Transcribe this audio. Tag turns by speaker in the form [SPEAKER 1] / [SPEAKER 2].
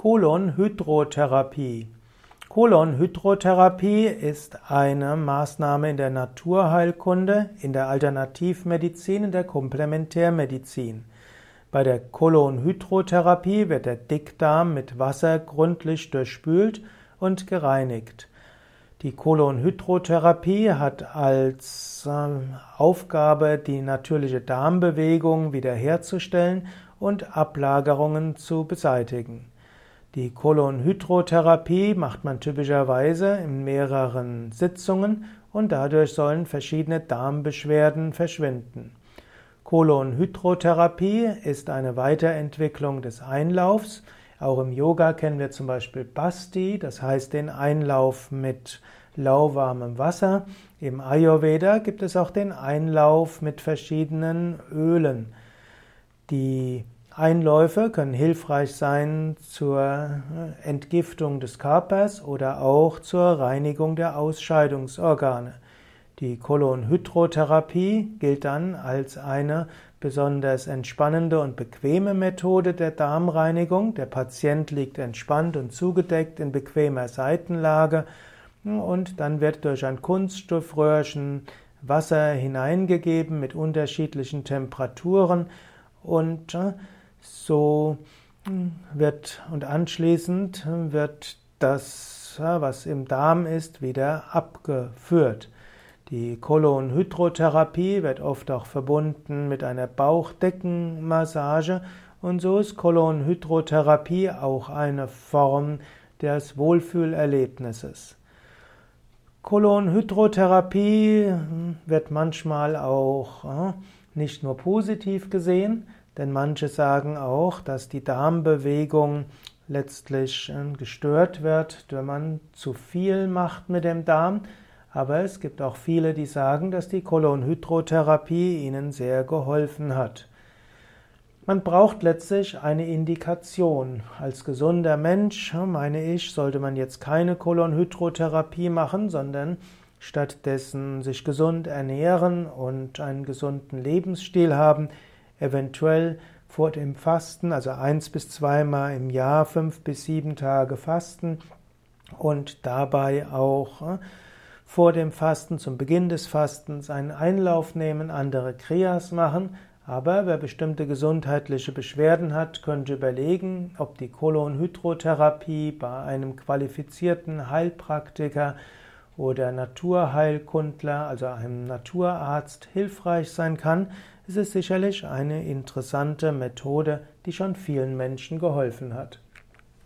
[SPEAKER 1] Kolonhydrotherapie. Kolonhydrotherapie ist eine Maßnahme in der Naturheilkunde, in der Alternativmedizin, in der Komplementärmedizin. Bei der Kolonhydrotherapie wird der Dickdarm mit Wasser gründlich durchspült und gereinigt. Die Kolonhydrotherapie hat als ähm, Aufgabe, die natürliche Darmbewegung wiederherzustellen und Ablagerungen zu beseitigen. Die Kolonhydrotherapie macht man typischerweise in mehreren Sitzungen und dadurch sollen verschiedene Darmbeschwerden verschwinden. Kolonhydrotherapie ist eine Weiterentwicklung des Einlaufs. Auch im Yoga kennen wir zum Beispiel Basti, das heißt den Einlauf mit lauwarmem Wasser. Im Ayurveda gibt es auch den Einlauf mit verschiedenen Ölen. Die Einläufe können hilfreich sein zur Entgiftung des Körpers oder auch zur Reinigung der Ausscheidungsorgane. Die Kolonhydrotherapie gilt dann als eine besonders entspannende und bequeme Methode der Darmreinigung. Der Patient liegt entspannt und zugedeckt in bequemer Seitenlage und dann wird durch ein Kunststoffröhrchen Wasser hineingegeben mit unterschiedlichen Temperaturen und äh, so hm, wird und anschließend wird das, was im Darm ist, wieder abgeführt. Die Kolonhydrotherapie wird oft auch verbunden mit einer Bauchdeckenmassage und so ist Kolonhydrotherapie auch eine Form des Wohlfühlerlebnisses. Kolonhydrotherapie hm, wird manchmal auch hm, nicht nur positiv gesehen, denn manche sagen auch, dass die Darmbewegung letztlich äh, gestört wird, wenn man zu viel macht mit dem Darm. Aber es gibt auch viele, die sagen, dass die Kolonhydrotherapie ihnen sehr geholfen hat. Man braucht letztlich eine Indikation. Als gesunder Mensch, meine ich, sollte man jetzt keine Kolonhydrotherapie machen, sondern stattdessen sich gesund ernähren und einen gesunden Lebensstil haben, eventuell vor dem Fasten, also eins bis zweimal im Jahr, fünf bis sieben Tage fasten und dabei auch äh, vor dem Fasten, zum Beginn des Fastens einen Einlauf nehmen, andere Kriyas machen. Aber wer bestimmte gesundheitliche Beschwerden hat, könnte überlegen, ob die Kolonhydrotherapie bei einem qualifizierten Heilpraktiker oder Naturheilkundler, also einem Naturarzt, hilfreich sein kann, ist es sicherlich eine interessante Methode, die schon vielen Menschen geholfen hat.